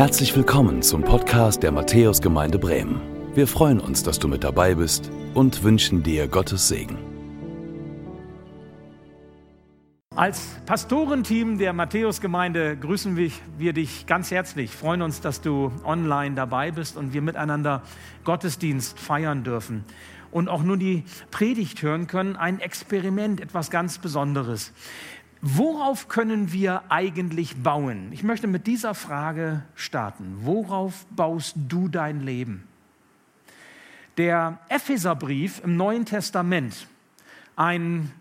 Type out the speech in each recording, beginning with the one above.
Herzlich willkommen zum Podcast der Matthäusgemeinde Bremen. Wir freuen uns, dass du mit dabei bist und wünschen dir Gottes Segen. Als Pastorenteam der Matthäusgemeinde grüßen wir dich ganz herzlich, freuen uns, dass du online dabei bist und wir miteinander Gottesdienst feiern dürfen und auch nur die Predigt hören können. Ein Experiment, etwas ganz Besonderes. Worauf können wir eigentlich bauen? Ich möchte mit dieser Frage starten. Worauf baust du dein Leben? Der Epheserbrief im Neuen Testament, ein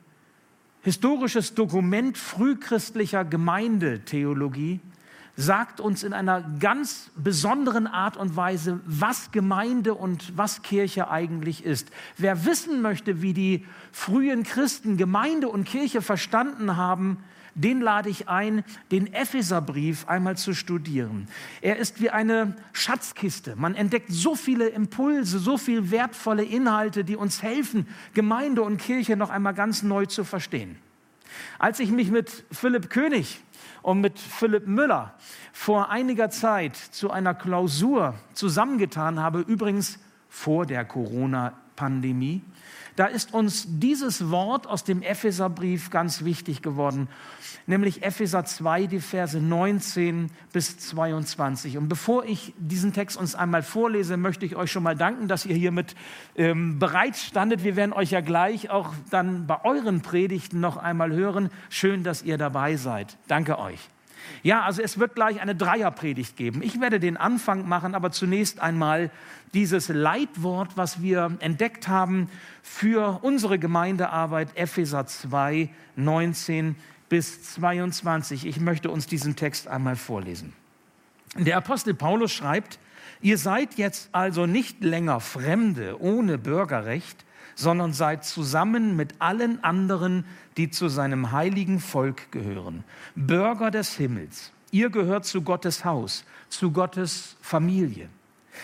historisches Dokument frühchristlicher Gemeindetheologie, sagt uns in einer ganz besonderen Art und Weise, was Gemeinde und was Kirche eigentlich ist. Wer wissen möchte, wie die frühen Christen Gemeinde und Kirche verstanden haben, den lade ich ein, den Epheserbrief einmal zu studieren. Er ist wie eine Schatzkiste. Man entdeckt so viele Impulse, so viele wertvolle Inhalte, die uns helfen, Gemeinde und Kirche noch einmal ganz neu zu verstehen. Als ich mich mit Philipp König und mit Philipp Müller vor einiger Zeit zu einer Klausur zusammengetan habe, übrigens vor der Corona-Pandemie, da ist uns dieses Wort aus dem Epheserbrief ganz wichtig geworden, nämlich Epheser 2, die Verse 19 bis 22. Und bevor ich diesen Text uns einmal vorlese, möchte ich euch schon mal danken, dass ihr hiermit ähm, bereit standet. Wir werden euch ja gleich auch dann bei euren Predigten noch einmal hören. Schön, dass ihr dabei seid. Danke euch. Ja, also es wird gleich eine Dreierpredigt geben. Ich werde den Anfang machen, aber zunächst einmal dieses Leitwort, was wir entdeckt haben für unsere Gemeindearbeit, Epheser 2, 19 bis 22. Ich möchte uns diesen Text einmal vorlesen. Der Apostel Paulus schreibt, ihr seid jetzt also nicht länger Fremde ohne Bürgerrecht, sondern seid zusammen mit allen anderen, die zu seinem heiligen Volk gehören, Bürger des Himmels. Ihr gehört zu Gottes Haus, zu Gottes Familie.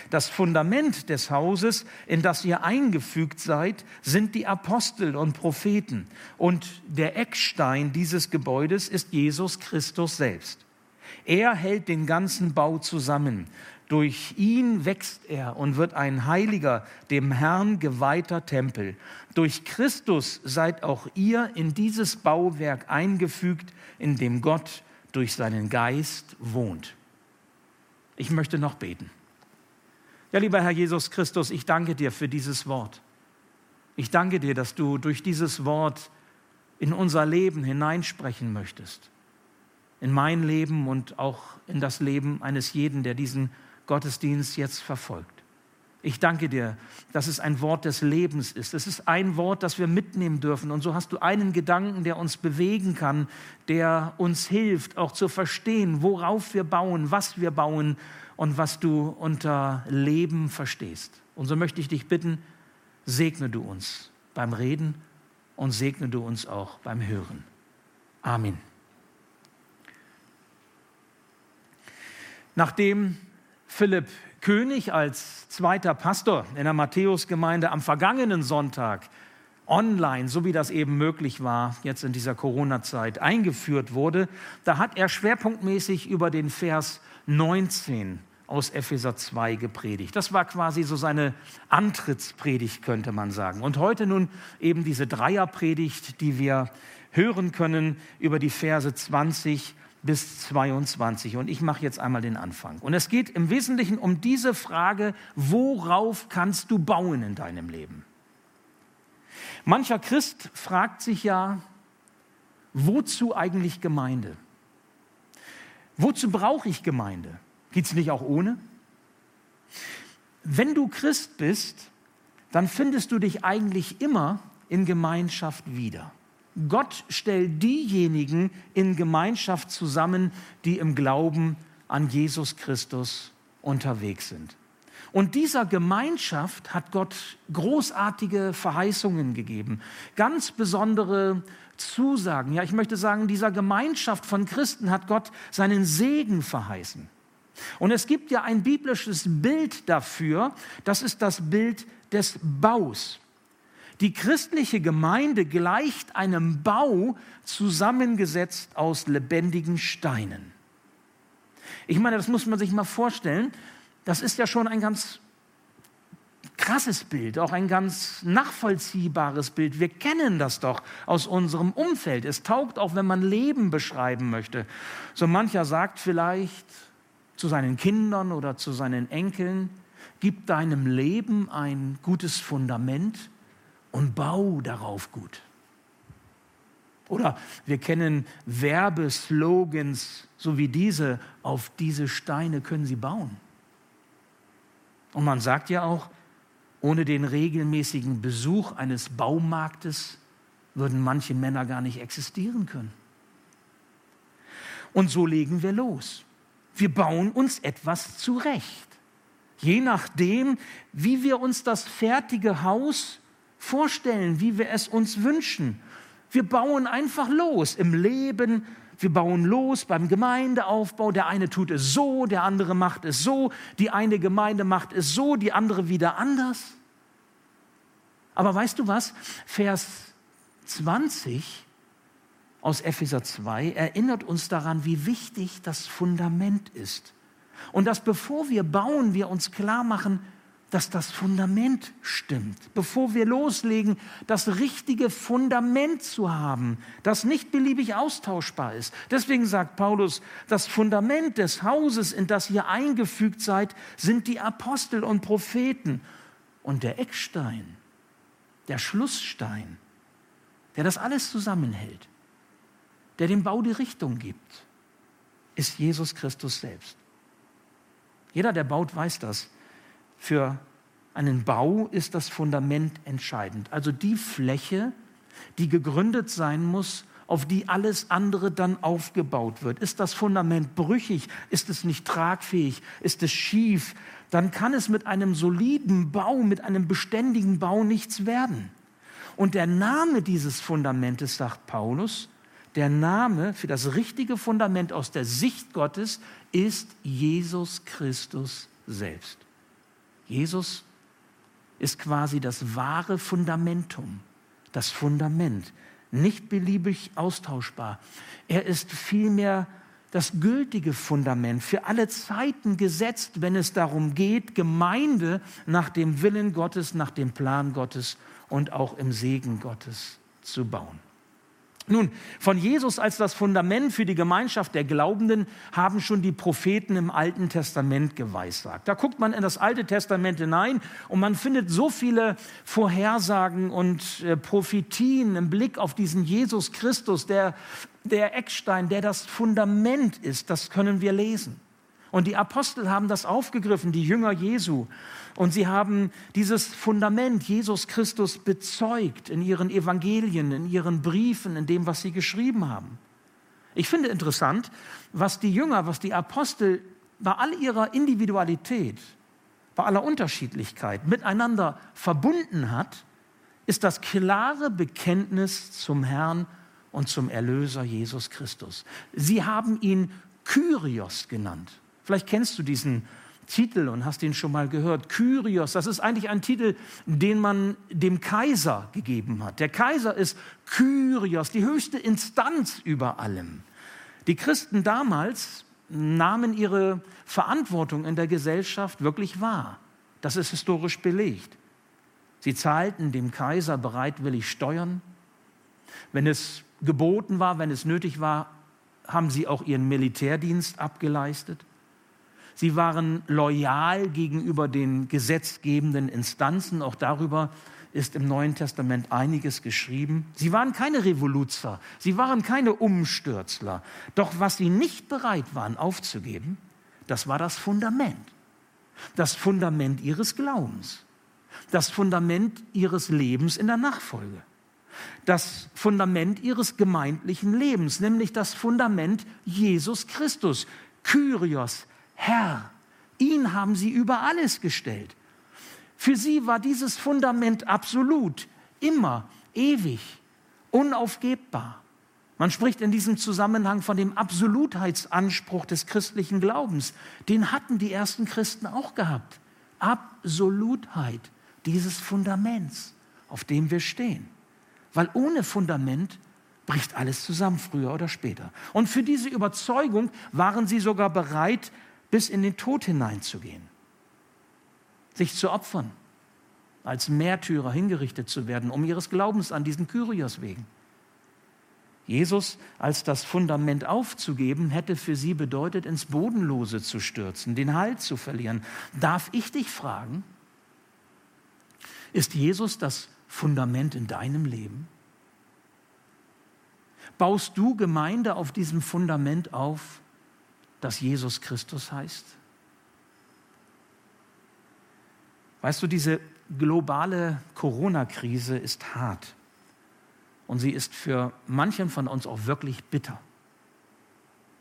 Das Fundament des Hauses, in das ihr eingefügt seid, sind die Apostel und Propheten. Und der Eckstein dieses Gebäudes ist Jesus Christus selbst. Er hält den ganzen Bau zusammen. Durch ihn wächst er und wird ein heiliger, dem Herrn geweihter Tempel. Durch Christus seid auch ihr in dieses Bauwerk eingefügt, in dem Gott durch seinen Geist wohnt. Ich möchte noch beten. Ja, lieber Herr Jesus Christus, ich danke dir für dieses Wort. Ich danke dir, dass du durch dieses Wort in unser Leben hineinsprechen möchtest. In mein Leben und auch in das Leben eines jeden, der diesen Gottesdienst jetzt verfolgt. Ich danke dir, dass es ein Wort des Lebens ist. Es ist ein Wort, das wir mitnehmen dürfen. Und so hast du einen Gedanken, der uns bewegen kann, der uns hilft, auch zu verstehen, worauf wir bauen, was wir bauen und was du unter Leben verstehst. Und so möchte ich dich bitten, segne du uns beim Reden und segne du uns auch beim Hören. Amen. Nachdem Philipp König als zweiter Pastor in der Matthäusgemeinde am vergangenen Sonntag online, so wie das eben möglich war, jetzt in dieser Corona-Zeit eingeführt wurde, da hat er schwerpunktmäßig über den Vers 19 aus Epheser 2 gepredigt. Das war quasi so seine Antrittspredigt, könnte man sagen. Und heute nun eben diese Dreierpredigt, die wir hören können über die Verse 20 bis 22. Und ich mache jetzt einmal den Anfang. Und es geht im Wesentlichen um diese Frage, worauf kannst du bauen in deinem Leben? Mancher Christ fragt sich ja, wozu eigentlich Gemeinde? Wozu brauche ich Gemeinde? Geht es nicht auch ohne? Wenn du Christ bist, dann findest du dich eigentlich immer in Gemeinschaft wieder. Gott stellt diejenigen in Gemeinschaft zusammen, die im Glauben an Jesus Christus unterwegs sind. Und dieser Gemeinschaft hat Gott großartige Verheißungen gegeben, ganz besondere Zusagen. Ja, ich möchte sagen, dieser Gemeinschaft von Christen hat Gott seinen Segen verheißen. Und es gibt ja ein biblisches Bild dafür, das ist das Bild des Baus. Die christliche Gemeinde gleicht einem Bau zusammengesetzt aus lebendigen Steinen. Ich meine, das muss man sich mal vorstellen. Das ist ja schon ein ganz krasses Bild, auch ein ganz nachvollziehbares Bild. Wir kennen das doch aus unserem Umfeld. Es taugt auch, wenn man Leben beschreiben möchte. So mancher sagt vielleicht zu seinen Kindern oder zu seinen Enkeln, gib deinem Leben ein gutes Fundament und bau darauf gut. Oder wir kennen Werbeslogans, so wie diese, auf diese Steine können Sie bauen. Und man sagt ja auch, ohne den regelmäßigen Besuch eines Baumarktes würden manche Männer gar nicht existieren können. Und so legen wir los. Wir bauen uns etwas zurecht. Je nachdem, wie wir uns das fertige Haus vorstellen, wie wir es uns wünschen. Wir bauen einfach los im Leben, wir bauen los beim Gemeindeaufbau. Der eine tut es so, der andere macht es so, die eine Gemeinde macht es so, die andere wieder anders. Aber weißt du was? Vers 20 aus Epheser 2 erinnert uns daran, wie wichtig das Fundament ist. Und dass bevor wir bauen, wir uns klar machen, dass das Fundament stimmt. Bevor wir loslegen, das richtige Fundament zu haben, das nicht beliebig austauschbar ist. Deswegen sagt Paulus, das Fundament des Hauses, in das ihr eingefügt seid, sind die Apostel und Propheten. Und der Eckstein, der Schlussstein, der das alles zusammenhält, der dem Bau die Richtung gibt, ist Jesus Christus selbst. Jeder, der baut, weiß das. Für einen Bau ist das Fundament entscheidend. Also die Fläche, die gegründet sein muss, auf die alles andere dann aufgebaut wird. Ist das Fundament brüchig? Ist es nicht tragfähig? Ist es schief? Dann kann es mit einem soliden Bau, mit einem beständigen Bau nichts werden. Und der Name dieses Fundamentes, sagt Paulus, der Name für das richtige Fundament aus der Sicht Gottes ist Jesus Christus selbst. Jesus ist quasi das wahre Fundamentum, das Fundament, nicht beliebig austauschbar. Er ist vielmehr das gültige Fundament für alle Zeiten gesetzt, wenn es darum geht, Gemeinde nach dem Willen Gottes, nach dem Plan Gottes und auch im Segen Gottes zu bauen. Nun, von Jesus als das Fundament für die Gemeinschaft der Glaubenden haben schon die Propheten im Alten Testament geweissagt. Da guckt man in das Alte Testament hinein und man findet so viele Vorhersagen und äh, Prophetien im Blick auf diesen Jesus Christus, der, der Eckstein, der das Fundament ist. Das können wir lesen. Und die Apostel haben das aufgegriffen, die Jünger Jesu. Und sie haben dieses Fundament Jesus Christus bezeugt in ihren Evangelien, in ihren Briefen, in dem, was sie geschrieben haben. Ich finde interessant, was die Jünger, was die Apostel bei all ihrer Individualität, bei aller Unterschiedlichkeit miteinander verbunden hat, ist das klare Bekenntnis zum Herrn und zum Erlöser Jesus Christus. Sie haben ihn Kyrios genannt. Vielleicht kennst du diesen Titel und hast ihn schon mal gehört. Kyrios, das ist eigentlich ein Titel, den man dem Kaiser gegeben hat. Der Kaiser ist Kyrios, die höchste Instanz über allem. Die Christen damals nahmen ihre Verantwortung in der Gesellschaft wirklich wahr. Das ist historisch belegt. Sie zahlten dem Kaiser bereitwillig Steuern. Wenn es geboten war, wenn es nötig war, haben sie auch ihren Militärdienst abgeleistet. Sie waren loyal gegenüber den gesetzgebenden Instanzen. Auch darüber ist im Neuen Testament einiges geschrieben. Sie waren keine Revoluzer, sie waren keine Umstürzler. Doch was sie nicht bereit waren aufzugeben, das war das Fundament. Das Fundament ihres Glaubens. Das Fundament ihres Lebens in der Nachfolge. Das Fundament ihres gemeindlichen Lebens, nämlich das Fundament Jesus Christus. Kyrios, Herr. Ihn haben sie über alles gestellt. Für sie war dieses Fundament absolut, immer, ewig, unaufgebbar. Man spricht in diesem Zusammenhang von dem Absolutheitsanspruch des christlichen Glaubens. Den hatten die ersten Christen auch gehabt. Absolutheit dieses Fundaments, auf dem wir stehen. Weil ohne Fundament bricht alles zusammen, früher oder später. Und für diese Überzeugung waren sie sogar bereit, bis in den Tod hineinzugehen, sich zu opfern, als Märtyrer hingerichtet zu werden, um ihres Glaubens an diesen Kyrios wegen. Jesus als das Fundament aufzugeben, hätte für sie bedeutet, ins Bodenlose zu stürzen, den Halt zu verlieren. Darf ich dich fragen, ist Jesus das Fundament in deinem Leben? Baust du Gemeinde auf diesem Fundament auf, das Jesus Christus heißt? Weißt du, diese globale Corona-Krise ist hart. Und sie ist für manchen von uns auch wirklich bitter.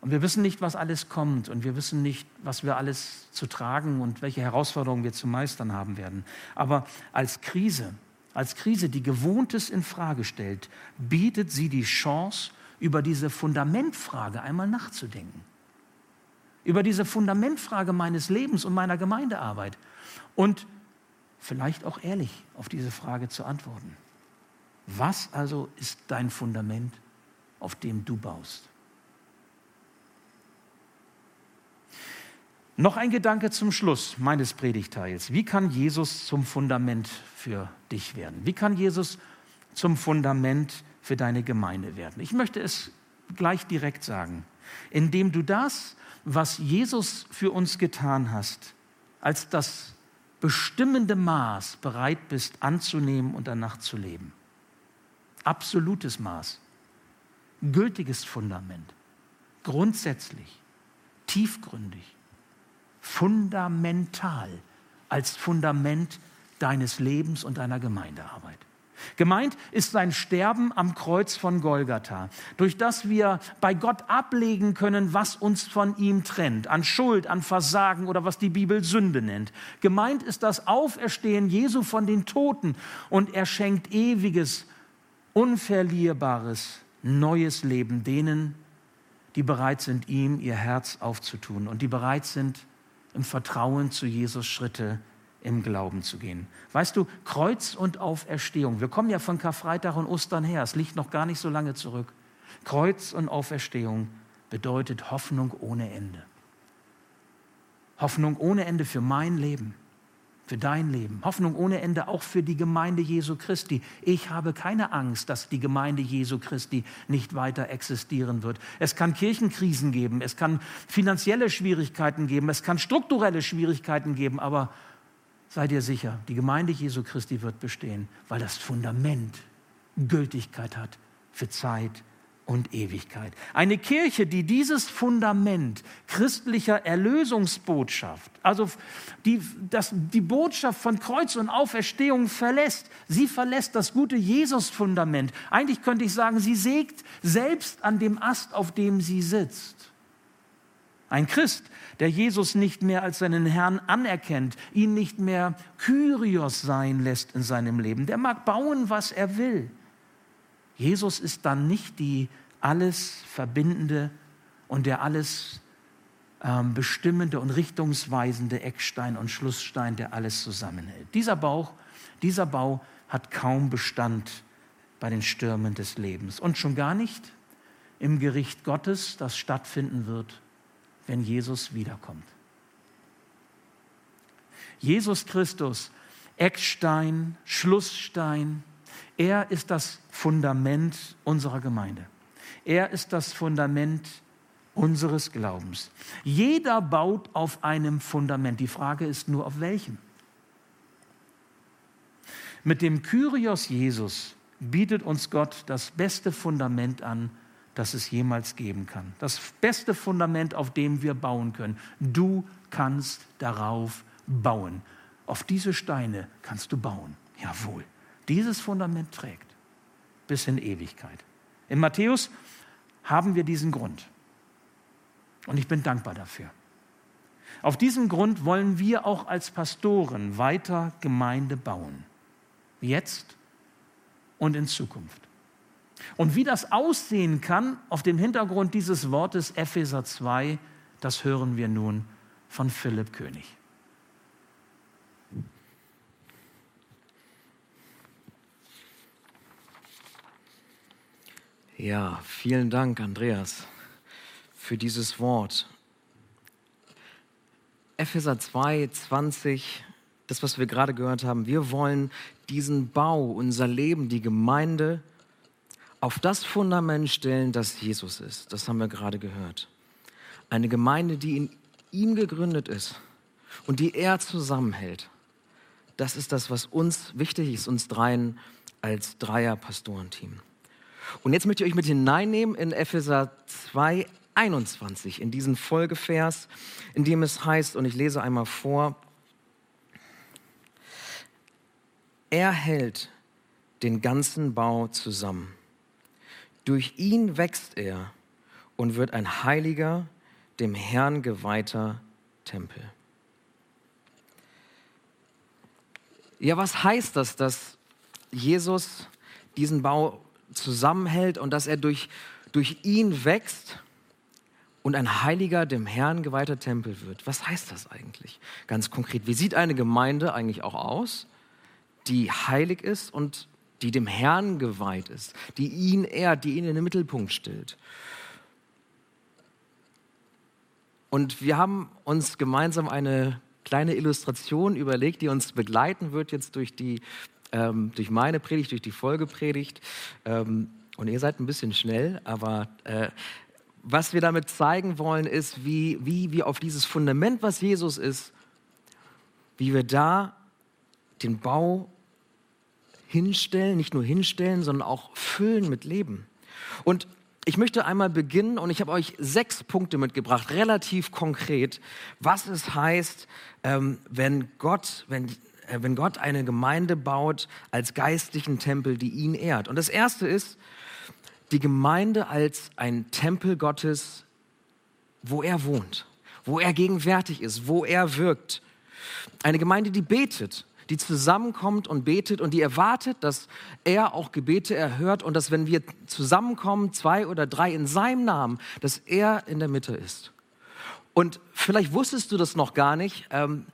Und wir wissen nicht, was alles kommt. Und wir wissen nicht, was wir alles zu tragen und welche Herausforderungen wir zu meistern haben werden. Aber als Krise, als Krise, die Gewohntes in Frage stellt, bietet sie die Chance, über diese Fundamentfrage einmal nachzudenken. Über diese Fundamentfrage meines Lebens und meiner Gemeindearbeit. Und vielleicht auch ehrlich auf diese Frage zu antworten. Was also ist dein Fundament, auf dem du baust? Noch ein Gedanke zum Schluss meines Predigteils. Wie kann Jesus zum Fundament für dich werden? Wie kann Jesus zum Fundament für deine Gemeinde werden? Ich möchte es gleich direkt sagen. Indem du das, was Jesus für uns getan hast, als das bestimmende Maß bereit bist anzunehmen und danach zu leben. Absolutes Maß, gültiges Fundament, grundsätzlich, tiefgründig, fundamental. Als Fundament deines Lebens und deiner Gemeindearbeit. Gemeint ist sein Sterben am Kreuz von Golgatha, durch das wir bei Gott ablegen können, was uns von ihm trennt, an Schuld, an Versagen oder was die Bibel Sünde nennt. Gemeint ist das Auferstehen Jesu von den Toten und er schenkt ewiges, unverlierbares neues Leben denen, die bereit sind, ihm ihr Herz aufzutun und die bereit sind, im Vertrauen zu Jesus Schritte im Glauben zu gehen. Weißt du, Kreuz und Auferstehung, wir kommen ja von Karfreitag und Ostern her, es liegt noch gar nicht so lange zurück. Kreuz und Auferstehung bedeutet Hoffnung ohne Ende. Hoffnung ohne Ende für mein Leben für dein Leben. Hoffnung ohne Ende auch für die Gemeinde Jesu Christi. Ich habe keine Angst, dass die Gemeinde Jesu Christi nicht weiter existieren wird. Es kann Kirchenkrisen geben, es kann finanzielle Schwierigkeiten geben, es kann strukturelle Schwierigkeiten geben, aber sei dir sicher, die Gemeinde Jesu Christi wird bestehen, weil das Fundament Gültigkeit hat für Zeit und Ewigkeit. Eine Kirche, die dieses Fundament christlicher Erlösungsbotschaft, also die, das, die Botschaft von Kreuz und Auferstehung verlässt, sie verlässt das gute Jesus-Fundament. Eigentlich könnte ich sagen, sie sägt selbst an dem Ast, auf dem sie sitzt. Ein Christ, der Jesus nicht mehr als seinen Herrn anerkennt, ihn nicht mehr Kyrios sein lässt in seinem Leben, der mag bauen, was er will. Jesus ist dann nicht die alles verbindende und der alles ähm, bestimmende und richtungsweisende Eckstein und Schlussstein, der alles zusammenhält. Dieser Bauch, dieser Bau hat kaum Bestand bei den Stürmen des Lebens und schon gar nicht im Gericht Gottes, das stattfinden wird, wenn Jesus wiederkommt. Jesus Christus, Eckstein, Schlussstein, er ist das Fundament unserer Gemeinde. Er ist das Fundament unseres Glaubens. Jeder baut auf einem Fundament. Die Frage ist nur, auf welchem. Mit dem Kyrios Jesus bietet uns Gott das beste Fundament an, das es jemals geben kann. Das beste Fundament, auf dem wir bauen können. Du kannst darauf bauen. Auf diese Steine kannst du bauen. Jawohl. Dieses Fundament trägt bis in Ewigkeit. In Matthäus haben wir diesen Grund. Und ich bin dankbar dafür. Auf diesem Grund wollen wir auch als Pastoren weiter Gemeinde bauen. Jetzt und in Zukunft. Und wie das aussehen kann auf dem Hintergrund dieses Wortes Epheser 2, das hören wir nun von Philipp König. Ja, vielen Dank, Andreas, für dieses Wort. Epheser 2, 20, das, was wir gerade gehört haben, wir wollen diesen Bau, unser Leben, die Gemeinde auf das Fundament stellen, das Jesus ist. Das haben wir gerade gehört. Eine Gemeinde, die in ihm gegründet ist und die er zusammenhält. Das ist das, was uns wichtig ist, uns dreien als Dreier-Pastorenteam. Und jetzt möchte ich euch mit hineinnehmen in Epheser 2, 21, in diesen Folgevers, in dem es heißt, und ich lese einmal vor, er hält den ganzen Bau zusammen. Durch ihn wächst er und wird ein heiliger, dem Herrn geweihter Tempel. Ja, was heißt das, dass Jesus diesen Bau zusammenhält und dass er durch, durch ihn wächst und ein heiliger, dem Herrn geweihter Tempel wird. Was heißt das eigentlich ganz konkret? Wie sieht eine Gemeinde eigentlich auch aus, die heilig ist und die dem Herrn geweiht ist, die ihn ehrt, die ihn in den Mittelpunkt stellt? Und wir haben uns gemeinsam eine kleine Illustration überlegt, die uns begleiten wird jetzt durch die ähm, durch meine Predigt, durch die Folgepredigt. Ähm, und ihr seid ein bisschen schnell, aber äh, was wir damit zeigen wollen, ist, wie, wie wir auf dieses Fundament, was Jesus ist, wie wir da den Bau hinstellen, nicht nur hinstellen, sondern auch füllen mit Leben. Und ich möchte einmal beginnen und ich habe euch sechs Punkte mitgebracht, relativ konkret, was es heißt, ähm, wenn Gott, wenn äh, wenn Gott eine Gemeinde baut als geistlichen Tempel, die ihn ehrt. Und das erste ist, die Gemeinde als ein Tempel Gottes, wo er wohnt, wo er gegenwärtig ist, wo er wirkt. Eine Gemeinde, die betet, die zusammenkommt und betet und die erwartet, dass er auch Gebete erhört und dass wenn wir zusammenkommen, zwei oder drei in seinem Namen, dass er in der Mitte ist. Und vielleicht wusstest du das noch gar nicht. Ähm,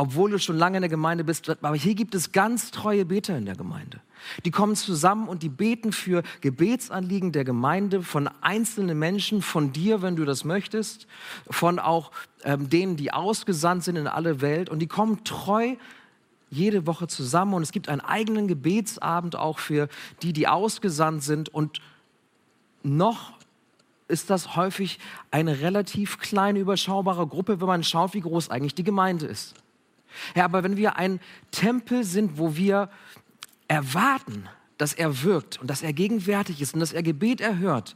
obwohl du schon lange in der Gemeinde bist, aber hier gibt es ganz treue Beter in der Gemeinde. Die kommen zusammen und die beten für Gebetsanliegen der Gemeinde von einzelnen Menschen, von dir, wenn du das möchtest, von auch ähm, denen, die ausgesandt sind in alle Welt. Und die kommen treu jede Woche zusammen und es gibt einen eigenen Gebetsabend auch für die, die ausgesandt sind. Und noch ist das häufig eine relativ kleine, überschaubare Gruppe, wenn man schaut, wie groß eigentlich die Gemeinde ist. Ja, aber wenn wir ein Tempel sind, wo wir erwarten, dass er wirkt und dass er gegenwärtig ist und dass er Gebet erhört,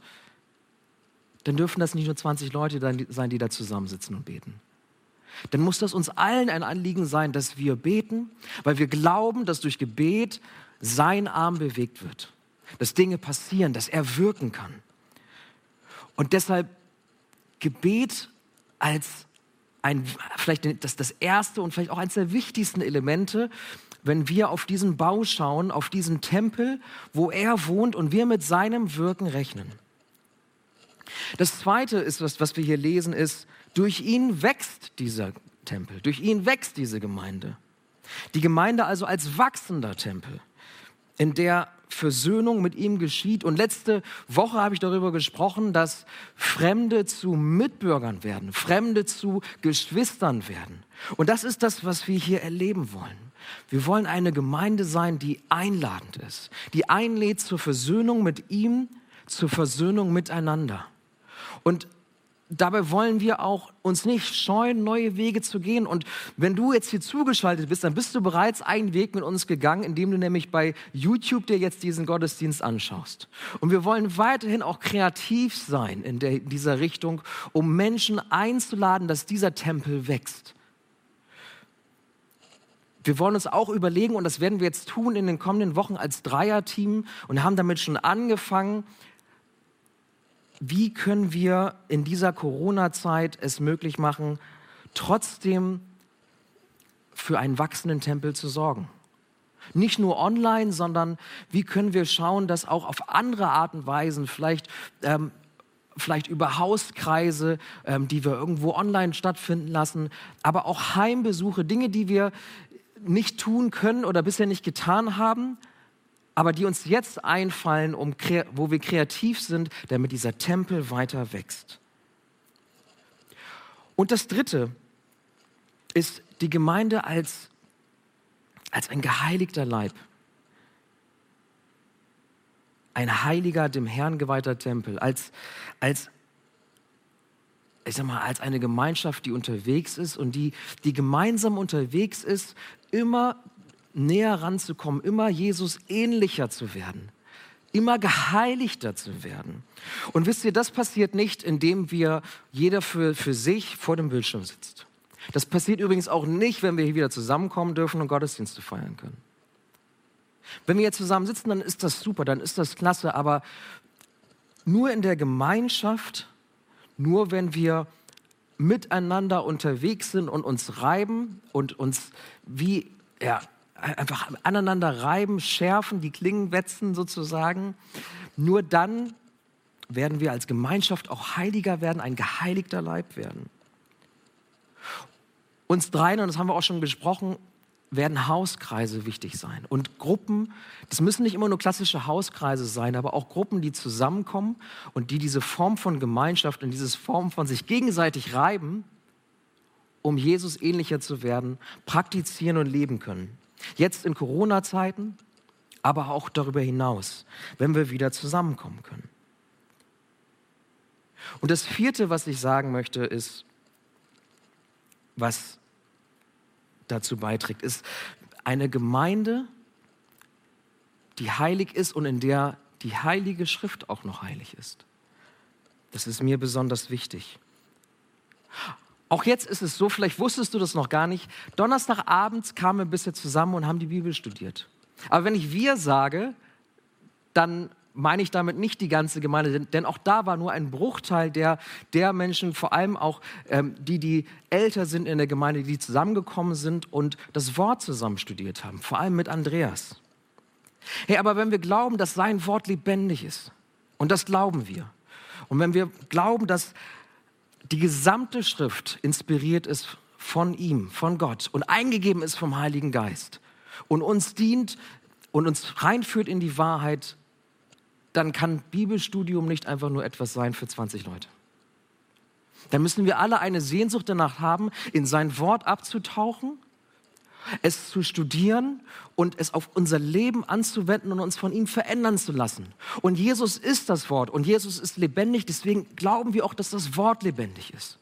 dann dürfen das nicht nur 20 Leute sein, die da zusammensitzen und beten. Dann muss das uns allen ein Anliegen sein, dass wir beten, weil wir glauben, dass durch Gebet sein Arm bewegt wird, dass Dinge passieren, dass er wirken kann. Und deshalb Gebet als ein, vielleicht das, das erste und vielleicht auch eines der wichtigsten Elemente, wenn wir auf diesen Bau schauen, auf diesen Tempel, wo er wohnt und wir mit seinem Wirken rechnen. Das zweite ist, was, was wir hier lesen, ist, durch ihn wächst dieser Tempel, durch ihn wächst diese Gemeinde. Die Gemeinde also als wachsender Tempel, in der Versöhnung mit ihm geschieht. Und letzte Woche habe ich darüber gesprochen, dass Fremde zu Mitbürgern werden, Fremde zu Geschwistern werden. Und das ist das, was wir hier erleben wollen. Wir wollen eine Gemeinde sein, die einladend ist, die einlädt zur Versöhnung mit ihm, zur Versöhnung miteinander. Und dabei wollen wir auch uns nicht scheuen, neue Wege zu gehen. Und wenn du jetzt hier zugeschaltet bist, dann bist du bereits einen Weg mit uns gegangen, indem du nämlich bei YouTube dir jetzt diesen Gottesdienst anschaust. Und wir wollen weiterhin auch kreativ sein in, der, dieser Richtung, um Menschen einzuladen, dass dieser Tempel wächst. Wir wollen uns auch überlegen, und das werden wir jetzt tun in den kommenden Wochen als Dreierteam und haben damit schon angefangen, wie können wir in dieser Corona-Zeit es möglich machen, trotzdem für einen wachsenden Tempel zu sorgen. Nicht nur online, sondern wie können wir schauen, dass auch auf andere Art und Weisen, vielleicht, ähm, vielleicht über Hauskreise, ähm, die wir irgendwo online stattfinden lassen, aber auch Heimbesuche, Dinge, die wir nicht tun können oder bisher nicht getan haben, aber die uns jetzt einfallen, um, wo wir kreativ sind, damit dieser Tempel weiter wächst. Und das Dritte ist die Gemeinde als, als ein geheiligter Leib. Ein heiliger, dem Herrn geweihter Tempel, als, als, ich sag mal, als eine Gemeinschaft, die unterwegs ist und die, die gemeinsam unterwegs ist, immer näher ranzukommen, immer Jesus ähnlicher zu werden, immer geheiligter zu werden. Und wisst ihr, das passiert nicht, indem wir jeder für, für sich vor dem Bildschirm sitzt. Das passiert übrigens auch nicht, wenn wir hier wieder zusammenkommen dürfen und Gottesdienste feiern können. Wenn wir jetzt zusammen sitzen, dann ist das super, dann ist das klasse, aber nur in der Gemeinschaft, nur wenn wir miteinander unterwegs sind und uns reiben und uns wie ja, einfach aneinander reiben, schärfen, die Klingen wetzen sozusagen. Nur dann werden wir als Gemeinschaft auch heiliger werden, ein geheiligter Leib werden. Uns dreien, und das haben wir auch schon besprochen, werden Hauskreise wichtig sein. Und Gruppen, das müssen nicht immer nur klassische Hauskreise sein, aber auch Gruppen, die zusammenkommen und die diese Form von Gemeinschaft und diese Form von sich gegenseitig reiben, um Jesus ähnlicher zu werden, praktizieren und leben können. Jetzt in Corona-Zeiten, aber auch darüber hinaus, wenn wir wieder zusammenkommen können. Und das vierte, was ich sagen möchte, ist, was dazu beiträgt, ist eine Gemeinde, die heilig ist und in der die heilige Schrift auch noch heilig ist. Das ist mir besonders wichtig. Auch jetzt ist es so, vielleicht wusstest du das noch gar nicht, Donnerstagabends kamen wir bisher zusammen und haben die Bibel studiert. Aber wenn ich wir sage, dann meine ich damit nicht die ganze Gemeinde, denn, denn auch da war nur ein Bruchteil der, der Menschen, vor allem auch ähm, die, die älter sind in der Gemeinde, die zusammengekommen sind und das Wort zusammen studiert haben, vor allem mit Andreas. Hey, aber wenn wir glauben, dass sein Wort lebendig ist, und das glauben wir, und wenn wir glauben, dass die gesamte Schrift inspiriert ist von ihm, von Gott und eingegeben ist vom Heiligen Geist und uns dient und uns reinführt in die Wahrheit, dann kann Bibelstudium nicht einfach nur etwas sein für 20 Leute. Dann müssen wir alle eine Sehnsucht danach haben, in sein Wort abzutauchen es zu studieren und es auf unser Leben anzuwenden und uns von ihm verändern zu lassen. Und Jesus ist das Wort und Jesus ist lebendig, deswegen glauben wir auch, dass das Wort lebendig ist.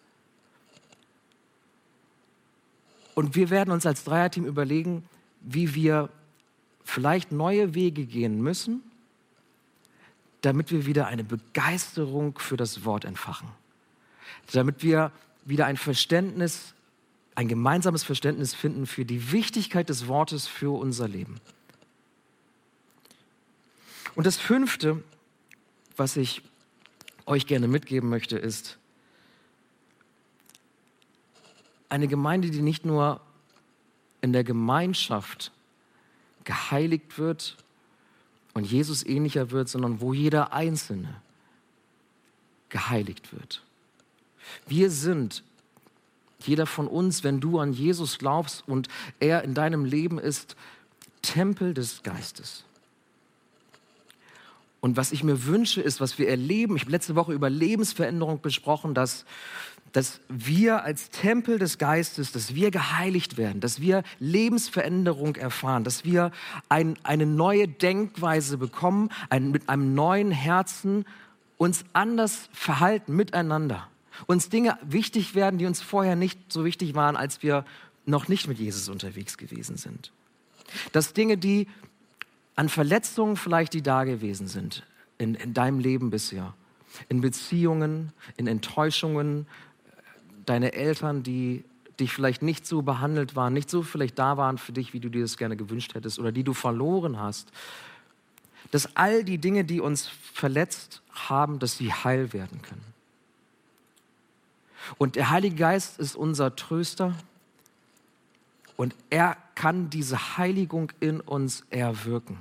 Und wir werden uns als Dreierteam überlegen, wie wir vielleicht neue Wege gehen müssen, damit wir wieder eine Begeisterung für das Wort entfachen. Damit wir wieder ein Verständnis ein gemeinsames Verständnis finden für die Wichtigkeit des Wortes für unser Leben. Und das Fünfte, was ich euch gerne mitgeben möchte, ist eine Gemeinde, die nicht nur in der Gemeinschaft geheiligt wird und Jesus ähnlicher wird, sondern wo jeder Einzelne geheiligt wird. Wir sind jeder von uns, wenn du an Jesus glaubst und er in deinem Leben ist, Tempel des Geistes. Und was ich mir wünsche, ist, was wir erleben, ich habe letzte Woche über Lebensveränderung besprochen, dass, dass wir als Tempel des Geistes, dass wir geheiligt werden, dass wir Lebensveränderung erfahren, dass wir ein, eine neue Denkweise bekommen, ein, mit einem neuen Herzen uns anders verhalten miteinander uns Dinge wichtig werden, die uns vorher nicht so wichtig waren, als wir noch nicht mit Jesus unterwegs gewesen sind. Dass Dinge, die an Verletzungen vielleicht, die da gewesen sind in, in deinem Leben bisher, in Beziehungen, in Enttäuschungen, deine Eltern, die dich vielleicht nicht so behandelt waren, nicht so vielleicht da waren für dich, wie du dir das gerne gewünscht hättest oder die du verloren hast, dass all die Dinge, die uns verletzt haben, dass sie heil werden können. Und der Heilige Geist ist unser Tröster und er kann diese Heiligung in uns erwirken.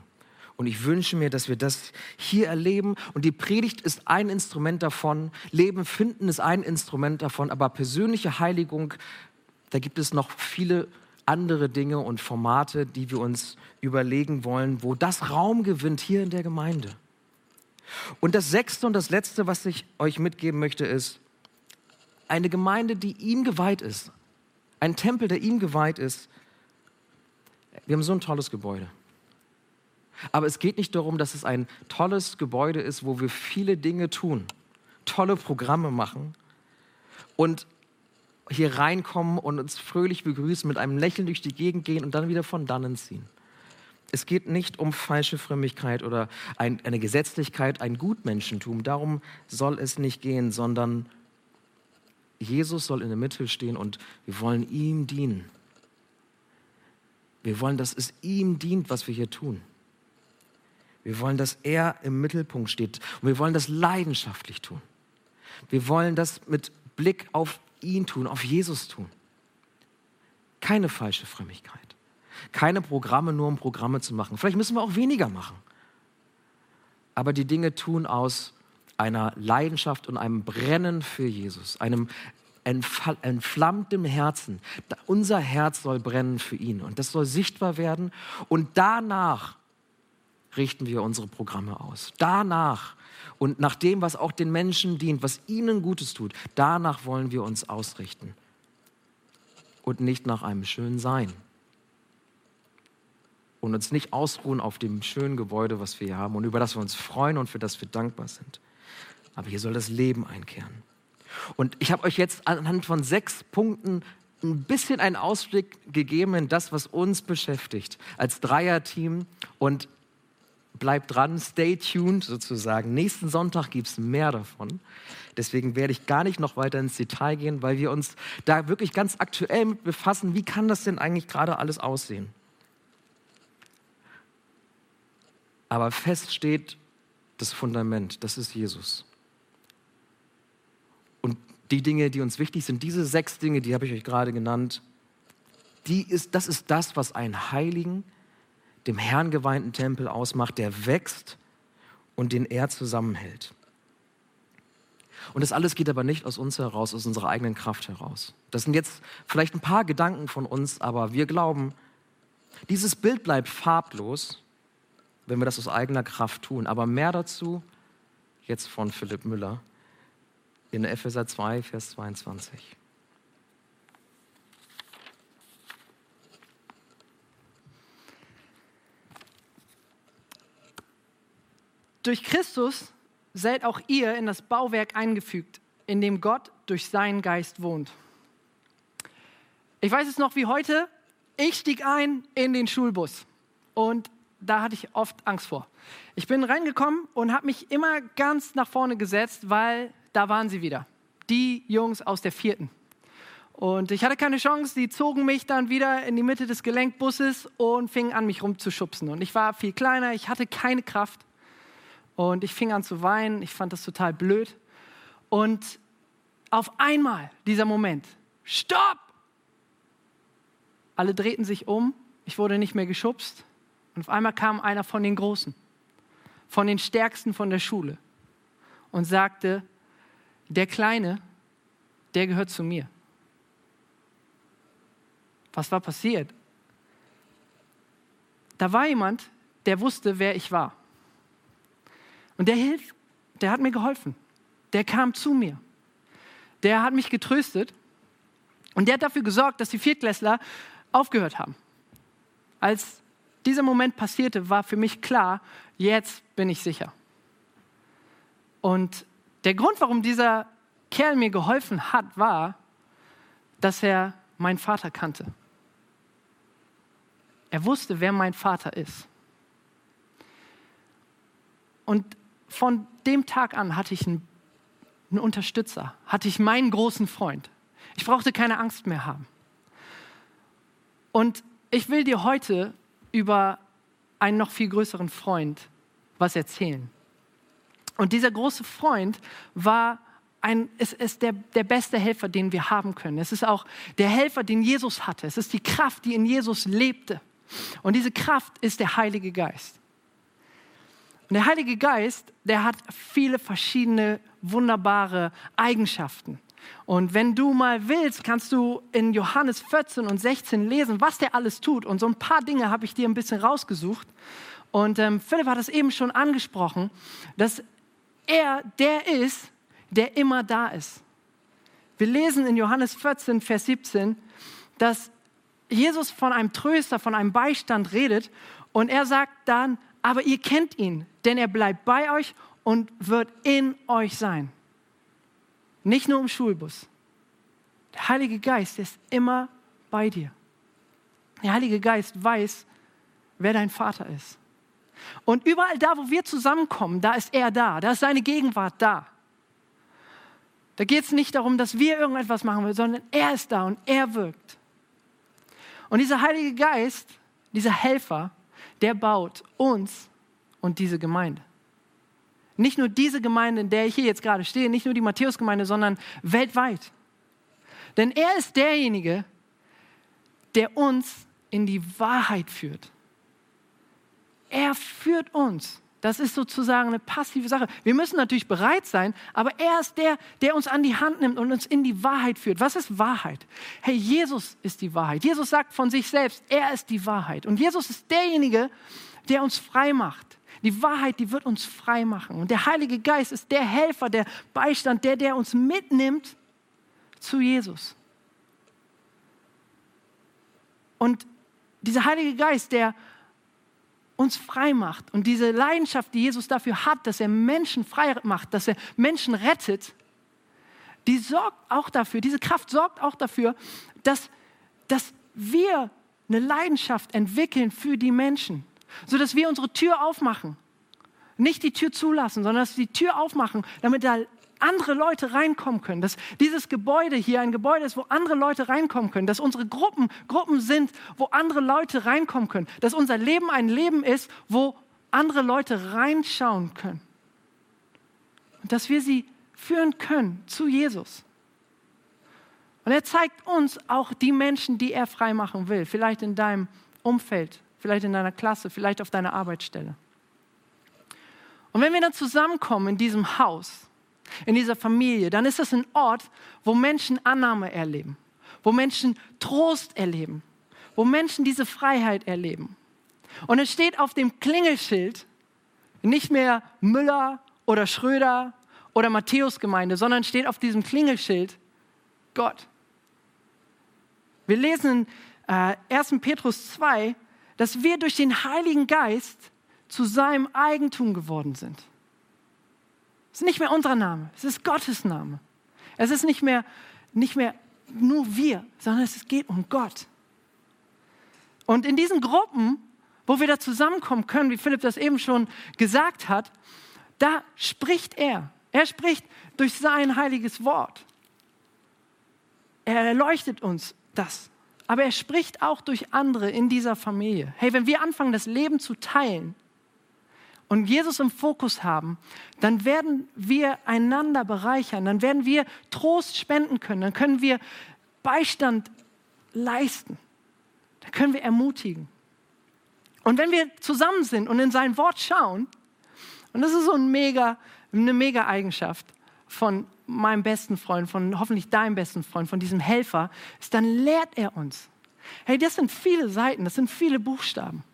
Und ich wünsche mir, dass wir das hier erleben. Und die Predigt ist ein Instrument davon. Leben finden ist ein Instrument davon. Aber persönliche Heiligung, da gibt es noch viele andere Dinge und Formate, die wir uns überlegen wollen, wo das Raum gewinnt hier in der Gemeinde. Und das Sechste und das Letzte, was ich euch mitgeben möchte, ist eine Gemeinde, die ihm geweiht ist. Ein Tempel, der ihm geweiht ist. Wir haben so ein tolles Gebäude. Aber es geht nicht darum, dass es ein tolles Gebäude ist, wo wir viele Dinge tun, tolle Programme machen und hier reinkommen und uns fröhlich begrüßen, mit einem Lächeln durch die Gegend gehen und dann wieder von dannen ziehen. Es geht nicht um falsche Frömmigkeit oder ein, eine Gesetzlichkeit, ein Gutmenschentum. Darum soll es nicht gehen, sondern Jesus soll in der Mitte stehen und wir wollen ihm dienen. Wir wollen, dass es ihm dient, was wir hier tun. Wir wollen, dass er im Mittelpunkt steht und wir wollen das leidenschaftlich tun. Wir wollen das mit Blick auf ihn tun, auf Jesus tun. Keine falsche Frömmigkeit. Keine Programme nur um Programme zu machen. Vielleicht müssen wir auch weniger machen. Aber die Dinge tun aus einer Leidenschaft und einem Brennen für Jesus, einem entflammtem Herzen. Unser Herz soll brennen für ihn und das soll sichtbar werden. Und danach richten wir unsere Programme aus. Danach und nach dem, was auch den Menschen dient, was ihnen Gutes tut, danach wollen wir uns ausrichten. Und nicht nach einem schönen Sein. Und uns nicht ausruhen auf dem schönen Gebäude, was wir hier haben und über das wir uns freuen und für das wir dankbar sind. Aber hier soll das Leben einkehren. Und ich habe euch jetzt anhand von sechs Punkten ein bisschen einen Ausblick gegeben in das, was uns beschäftigt als Dreierteam. Und bleibt dran, stay tuned sozusagen. Nächsten Sonntag gibt es mehr davon. Deswegen werde ich gar nicht noch weiter ins Detail gehen, weil wir uns da wirklich ganz aktuell mit befassen, wie kann das denn eigentlich gerade alles aussehen. Aber fest steht das Fundament, das ist Jesus. Die Dinge, die uns wichtig sind, diese sechs Dinge, die habe ich euch gerade genannt, die ist, das ist das, was einen Heiligen, dem Herrn geweihten Tempel ausmacht, der wächst und den er zusammenhält. Und das alles geht aber nicht aus uns heraus, aus unserer eigenen Kraft heraus. Das sind jetzt vielleicht ein paar Gedanken von uns, aber wir glauben, dieses Bild bleibt farblos, wenn wir das aus eigener Kraft tun. Aber mehr dazu jetzt von Philipp Müller in Epheser 2, Vers 22. Durch Christus seid auch ihr in das Bauwerk eingefügt, in dem Gott durch seinen Geist wohnt. Ich weiß es noch wie heute. Ich stieg ein in den Schulbus und da hatte ich oft Angst vor. Ich bin reingekommen und habe mich immer ganz nach vorne gesetzt, weil da waren sie wieder. Die Jungs aus der vierten. Und ich hatte keine Chance, die zogen mich dann wieder in die Mitte des Gelenkbusses und fingen an, mich rumzuschubsen. Und ich war viel kleiner, ich hatte keine Kraft. Und ich fing an zu weinen. Ich fand das total blöd. Und auf einmal dieser Moment, stopp! Alle drehten sich um. Ich wurde nicht mehr geschubst. Und auf einmal kam einer von den Großen, von den Stärksten von der Schule und sagte, der Kleine, der gehört zu mir. Was war passiert? Da war jemand, der wusste, wer ich war. Und der hilft, der hat mir geholfen. Der kam zu mir. Der hat mich getröstet und der hat dafür gesorgt, dass die Viertklässler aufgehört haben. Als dieser Moment passierte, war für mich klar, jetzt bin ich sicher. Und der Grund, warum dieser Kerl mir geholfen hat, war, dass er meinen Vater kannte. Er wusste, wer mein Vater ist. Und von dem Tag an hatte ich einen, einen Unterstützer, hatte ich meinen großen Freund. Ich brauchte keine Angst mehr haben. Und ich will dir heute über einen noch viel größeren Freund was erzählen. Und dieser große Freund war ein, es ist der, der beste Helfer, den wir haben können. Es ist auch der Helfer, den Jesus hatte. Es ist die Kraft, die in Jesus lebte. Und diese Kraft ist der Heilige Geist. Und der Heilige Geist, der hat viele verschiedene wunderbare Eigenschaften. Und wenn du mal willst, kannst du in Johannes 14 und 16 lesen, was der alles tut. Und so ein paar Dinge habe ich dir ein bisschen rausgesucht. Und ähm, Philipp hat es eben schon angesprochen, dass er der ist, der immer da ist. Wir lesen in Johannes 14, Vers 17, dass Jesus von einem Tröster, von einem Beistand redet und er sagt dann, aber ihr kennt ihn, denn er bleibt bei euch und wird in euch sein. Nicht nur im Schulbus. Der Heilige Geist ist immer bei dir. Der Heilige Geist weiß, wer dein Vater ist. Und überall da, wo wir zusammenkommen, da ist er da, da ist seine Gegenwart da. Da geht es nicht darum, dass wir irgendetwas machen wollen, sondern er ist da und er wirkt. Und dieser Heilige Geist, dieser Helfer, der baut uns und diese Gemeinde. Nicht nur diese Gemeinde, in der ich hier jetzt gerade stehe, nicht nur die Matthäusgemeinde, sondern weltweit. Denn er ist derjenige, der uns in die Wahrheit führt. Er führt uns. Das ist sozusagen eine passive Sache. Wir müssen natürlich bereit sein, aber er ist der, der uns an die Hand nimmt und uns in die Wahrheit führt. Was ist Wahrheit? Hey, Jesus ist die Wahrheit. Jesus sagt von sich selbst, er ist die Wahrheit. Und Jesus ist derjenige, der uns frei macht. Die Wahrheit, die wird uns frei machen. Und der Heilige Geist ist der Helfer, der Beistand, der, der uns mitnimmt zu Jesus. Und dieser Heilige Geist, der uns frei macht und diese Leidenschaft, die Jesus dafür hat, dass er Menschen frei macht, dass er Menschen rettet, die sorgt auch dafür, diese Kraft sorgt auch dafür, dass, dass wir eine Leidenschaft entwickeln für die Menschen sodass wir unsere Tür aufmachen. Nicht die Tür zulassen, sondern dass wir die Tür aufmachen, damit da andere Leute reinkommen können, dass dieses Gebäude hier ein Gebäude ist, wo andere Leute reinkommen können, dass unsere Gruppen Gruppen sind, wo andere Leute reinkommen können, dass unser Leben ein Leben ist, wo andere Leute reinschauen können. Und dass wir sie führen können zu Jesus. Und er zeigt uns auch die Menschen, die er freimachen will, vielleicht in deinem Umfeld, vielleicht in deiner Klasse, vielleicht auf deiner Arbeitsstelle. Und wenn wir dann zusammenkommen in diesem Haus, in dieser Familie, dann ist das ein Ort, wo Menschen Annahme erleben, wo Menschen Trost erleben, wo Menschen diese Freiheit erleben. Und es steht auf dem Klingelschild nicht mehr Müller oder Schröder oder Matthäusgemeinde, sondern steht auf diesem Klingelschild Gott. Wir lesen in äh, 1. Petrus 2, dass wir durch den Heiligen Geist zu seinem Eigentum geworden sind. Es ist nicht mehr unser Name, es ist Gottes Name. Es ist nicht mehr, nicht mehr nur wir, sondern es geht um Gott. Und in diesen Gruppen, wo wir da zusammenkommen können, wie Philipp das eben schon gesagt hat, da spricht er. Er spricht durch sein heiliges Wort. Er erleuchtet uns das aber er spricht auch durch andere in dieser Familie. Hey, wenn wir anfangen, das Leben zu teilen und Jesus im Fokus haben, dann werden wir einander bereichern, dann werden wir Trost spenden können, dann können wir Beistand leisten, dann können wir ermutigen. Und wenn wir zusammen sind und in sein Wort schauen, und das ist so ein mega, eine mega Eigenschaft von meinem besten Freund, von hoffentlich deinem besten Freund, von diesem Helfer, ist, dann lehrt er uns. Hey, das sind viele Seiten, das sind viele Buchstaben.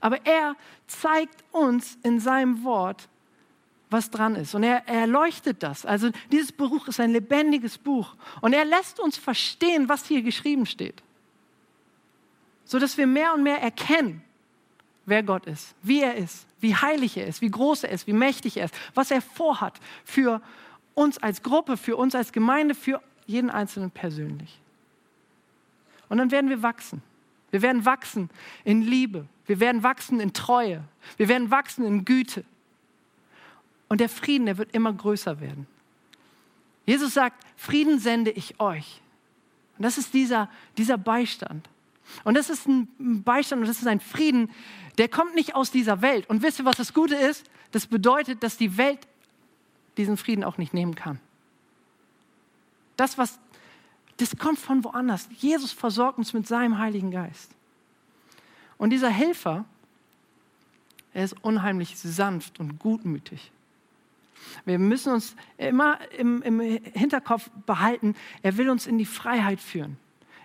Aber er zeigt uns in seinem Wort, was dran ist. Und er, er leuchtet das. Also dieses Buch ist ein lebendiges Buch. Und er lässt uns verstehen, was hier geschrieben steht. Sodass wir mehr und mehr erkennen, wer Gott ist, wie er ist, wie heilig er ist, wie groß er ist, wie mächtig er ist, was er vorhat für uns als Gruppe, für uns als Gemeinde, für jeden Einzelnen persönlich. Und dann werden wir wachsen. Wir werden wachsen in Liebe. Wir werden wachsen in Treue. Wir werden wachsen in Güte. Und der Frieden, der wird immer größer werden. Jesus sagt, Frieden sende ich euch. Und das ist dieser, dieser Beistand. Und das ist ein Beistand und das ist ein Frieden, der kommt nicht aus dieser Welt. Und wisst ihr, was das Gute ist? Das bedeutet, dass die Welt diesen Frieden auch nicht nehmen kann. Das, was, das kommt von woanders. Jesus versorgt uns mit seinem Heiligen Geist. Und dieser Helfer, er ist unheimlich sanft und gutmütig. Wir müssen uns immer im, im Hinterkopf behalten, er will uns in die Freiheit führen.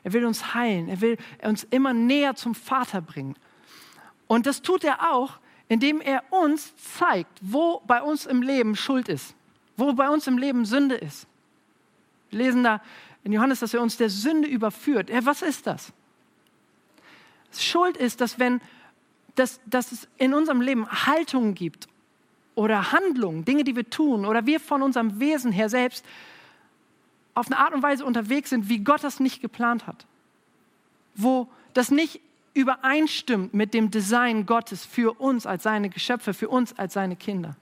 Er will uns heilen. Er will uns immer näher zum Vater bringen. Und das tut er auch, indem er uns zeigt, wo bei uns im Leben Schuld ist, wo bei uns im Leben Sünde ist. Wir lesen da in Johannes, dass er uns der Sünde überführt. Ja, was ist das? Schuld ist, dass wenn dass, dass es in unserem Leben Haltungen gibt oder Handlungen, Dinge, die wir tun oder wir von unserem Wesen her selbst auf eine Art und Weise unterwegs sind, wie Gott das nicht geplant hat. Wo das nicht übereinstimmt mit dem Design Gottes für uns als seine Geschöpfe, für uns als seine Kinder.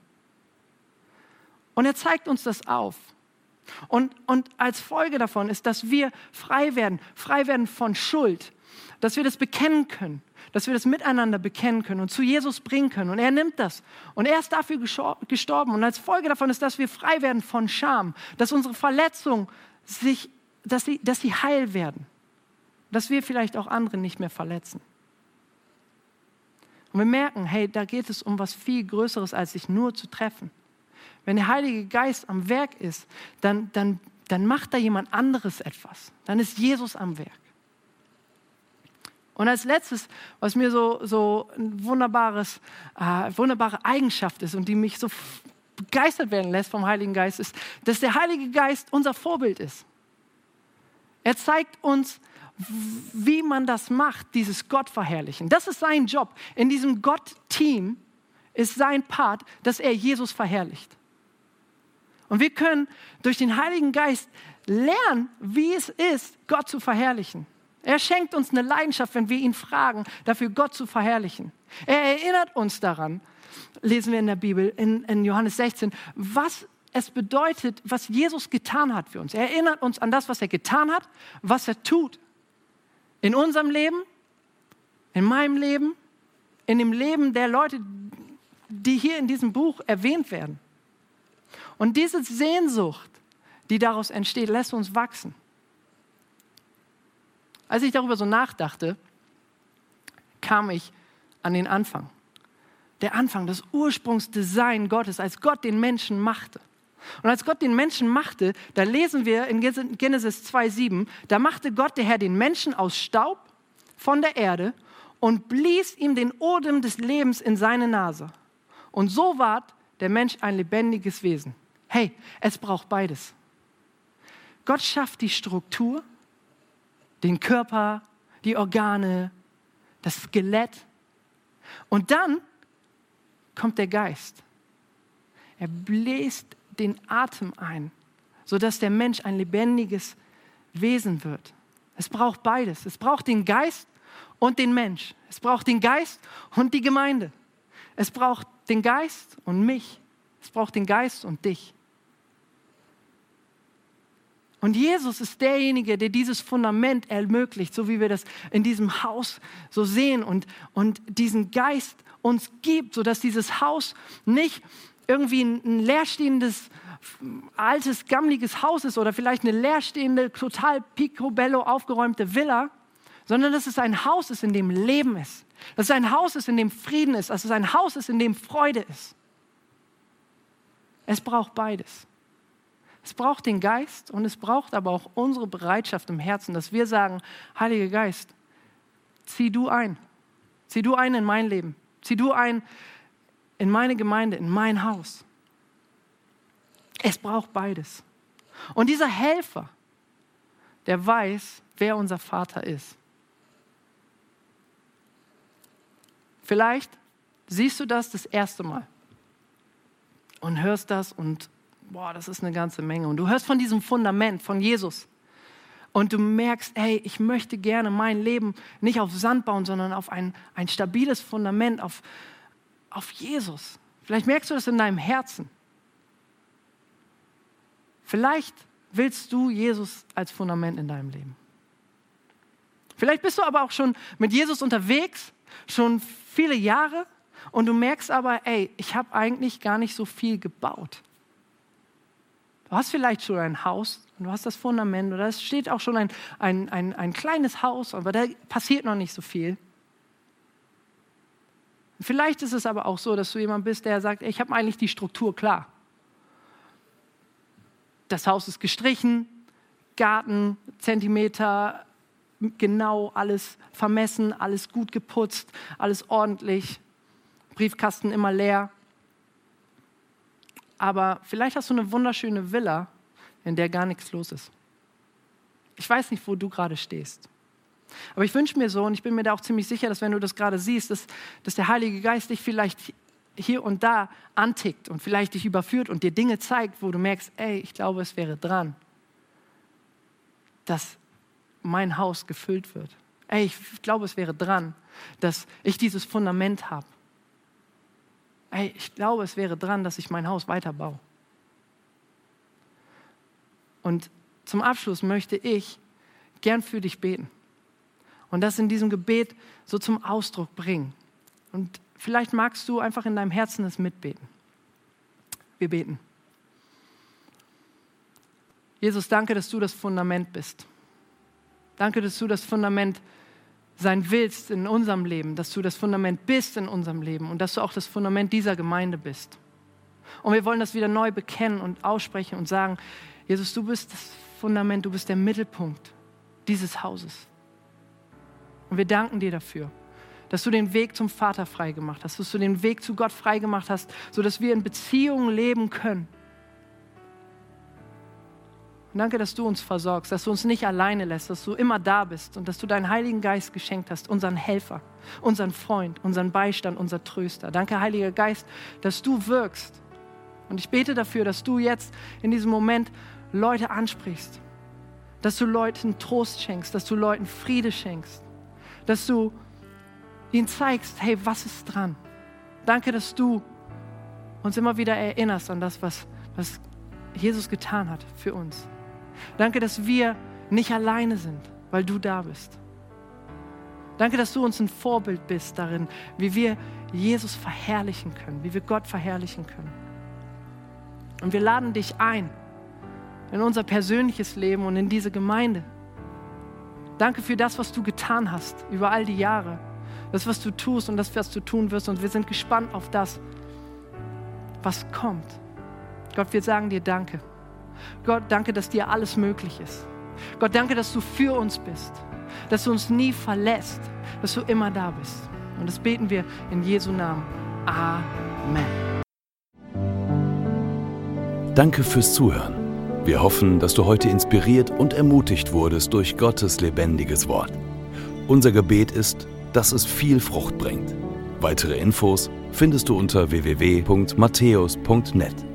Und er zeigt uns das auf. Und, und als Folge davon ist, dass wir frei werden, frei werden von Schuld, dass wir das bekennen können, dass wir das miteinander bekennen können und zu Jesus bringen können. Und er nimmt das. Und er ist dafür gestorben. Und als Folge davon ist, dass wir frei werden von Scham, dass unsere Verletzungen sich, dass sie, dass sie heil werden, dass wir vielleicht auch andere nicht mehr verletzen. Und wir merken, hey, da geht es um was viel Größeres, als sich nur zu treffen. Wenn der Heilige Geist am Werk ist, dann, dann, dann macht da jemand anderes etwas. Dann ist Jesus am Werk. Und als letztes, was mir so, so ein wunderbares, äh, wunderbare Eigenschaft ist und die mich so begeistert werden lässt vom Heiligen Geist, ist, dass der Heilige Geist unser Vorbild ist. Er zeigt uns, wie man das macht, dieses Gott verherrlichen. Das ist sein Job. In diesem Gott-Team ist sein Part, dass er Jesus verherrlicht. Und wir können durch den Heiligen Geist lernen, wie es ist, Gott zu verherrlichen. Er schenkt uns eine Leidenschaft, wenn wir ihn fragen, dafür Gott zu verherrlichen. Er erinnert uns daran, lesen wir in der Bibel, in, in Johannes 16, was es bedeutet, was Jesus getan hat für uns. Er erinnert uns an das, was er getan hat, was er tut. In unserem Leben, in meinem Leben, in dem Leben der Leute, die hier in diesem Buch erwähnt werden. Und diese Sehnsucht, die daraus entsteht, lässt uns wachsen. Als ich darüber so nachdachte, kam ich an den Anfang. Der Anfang, das Ursprungsdesign Gottes, als Gott den Menschen machte. Und als Gott den Menschen machte, da lesen wir in Genesis 2,7, da machte Gott der Herr den Menschen aus Staub von der Erde und blies ihm den Odem des Lebens in seine Nase. Und so ward der Mensch ein lebendiges Wesen. Hey, es braucht beides. Gott schafft die Struktur den Körper, die Organe, das Skelett. Und dann kommt der Geist. Er bläst den Atem ein, sodass der Mensch ein lebendiges Wesen wird. Es braucht beides. Es braucht den Geist und den Mensch. Es braucht den Geist und die Gemeinde. Es braucht den Geist und mich. Es braucht den Geist und dich. Und Jesus ist derjenige, der dieses Fundament ermöglicht, so wie wir das in diesem Haus so sehen und, und diesen Geist uns gibt, sodass dieses Haus nicht irgendwie ein leerstehendes, altes, gammeliges Haus ist oder vielleicht eine leerstehende, total picobello aufgeräumte Villa, sondern dass es ein Haus ist, in dem Leben ist. Dass es ein Haus ist, in dem Frieden ist. Dass es ein Haus ist, in dem Freude ist. Es braucht beides. Es braucht den Geist und es braucht aber auch unsere Bereitschaft im Herzen, dass wir sagen, Heiliger Geist, zieh du ein. Zieh du ein in mein Leben. Zieh du ein in meine Gemeinde, in mein Haus. Es braucht beides. Und dieser Helfer, der weiß, wer unser Vater ist. Vielleicht siehst du das das erste Mal und hörst das und boah, das ist eine ganze Menge. Und du hörst von diesem Fundament, von Jesus. Und du merkst, hey, ich möchte gerne mein Leben nicht auf Sand bauen, sondern auf ein, ein stabiles Fundament, auf, auf Jesus. Vielleicht merkst du das in deinem Herzen. Vielleicht willst du Jesus als Fundament in deinem Leben. Vielleicht bist du aber auch schon mit Jesus unterwegs, schon viele Jahre, und du merkst aber, ey, ich habe eigentlich gar nicht so viel gebaut. Du hast vielleicht schon ein Haus, du hast das Fundament oder es steht auch schon ein, ein, ein, ein kleines Haus, aber da passiert noch nicht so viel. Vielleicht ist es aber auch so, dass du jemand bist, der sagt, ich habe eigentlich die Struktur klar. das Haus ist gestrichen, Garten, Zentimeter, genau alles vermessen, alles gut geputzt, alles ordentlich, Briefkasten immer leer. Aber vielleicht hast du eine wunderschöne Villa, in der gar nichts los ist. Ich weiß nicht, wo du gerade stehst. Aber ich wünsche mir so, und ich bin mir da auch ziemlich sicher, dass wenn du das gerade siehst, dass, dass der Heilige Geist dich vielleicht hier und da antickt und vielleicht dich überführt und dir Dinge zeigt, wo du merkst, ey, ich glaube, es wäre dran, dass mein Haus gefüllt wird. Ey, ich glaube, es wäre dran, dass ich dieses Fundament habe. Ey, ich glaube, es wäre dran, dass ich mein Haus weiterbaue. Und zum Abschluss möchte ich gern für dich beten und das in diesem Gebet so zum Ausdruck bringen. Und vielleicht magst du einfach in deinem Herzen es mitbeten. Wir beten. Jesus, danke, dass du das Fundament bist. Danke, dass du das Fundament sein willst in unserem Leben, dass du das Fundament bist in unserem Leben und dass du auch das Fundament dieser Gemeinde bist. Und wir wollen das wieder neu bekennen und aussprechen und sagen, Jesus, du bist das Fundament, du bist der Mittelpunkt dieses Hauses. Und wir danken dir dafür, dass du den Weg zum Vater freigemacht hast, dass du den Weg zu Gott freigemacht hast, sodass wir in Beziehungen leben können. Und danke, dass du uns versorgst, dass du uns nicht alleine lässt, dass du immer da bist und dass du deinen Heiligen Geist geschenkt hast, unseren Helfer, unseren Freund, unseren Beistand, unser Tröster. Danke, Heiliger Geist, dass du wirkst. Und ich bete dafür, dass du jetzt in diesem Moment Leute ansprichst, dass du Leuten Trost schenkst, dass du Leuten Friede schenkst, dass du ihnen zeigst, hey, was ist dran? Danke, dass du uns immer wieder erinnerst an das, was, was Jesus getan hat für uns. Danke, dass wir nicht alleine sind, weil du da bist. Danke, dass du uns ein Vorbild bist darin, wie wir Jesus verherrlichen können, wie wir Gott verherrlichen können. Und wir laden dich ein in unser persönliches Leben und in diese Gemeinde. Danke für das, was du getan hast über all die Jahre. Das, was du tust und das, was du tun wirst. Und wir sind gespannt auf das, was kommt. Gott, wir sagen dir Danke. Gott, danke, dass dir alles möglich ist. Gott, danke, dass du für uns bist, dass du uns nie verlässt, dass du immer da bist. Und das beten wir in Jesu Namen. Amen. Danke fürs Zuhören. Wir hoffen, dass du heute inspiriert und ermutigt wurdest durch Gottes lebendiges Wort. Unser Gebet ist, dass es viel Frucht bringt. Weitere Infos findest du unter www.matthäus.net.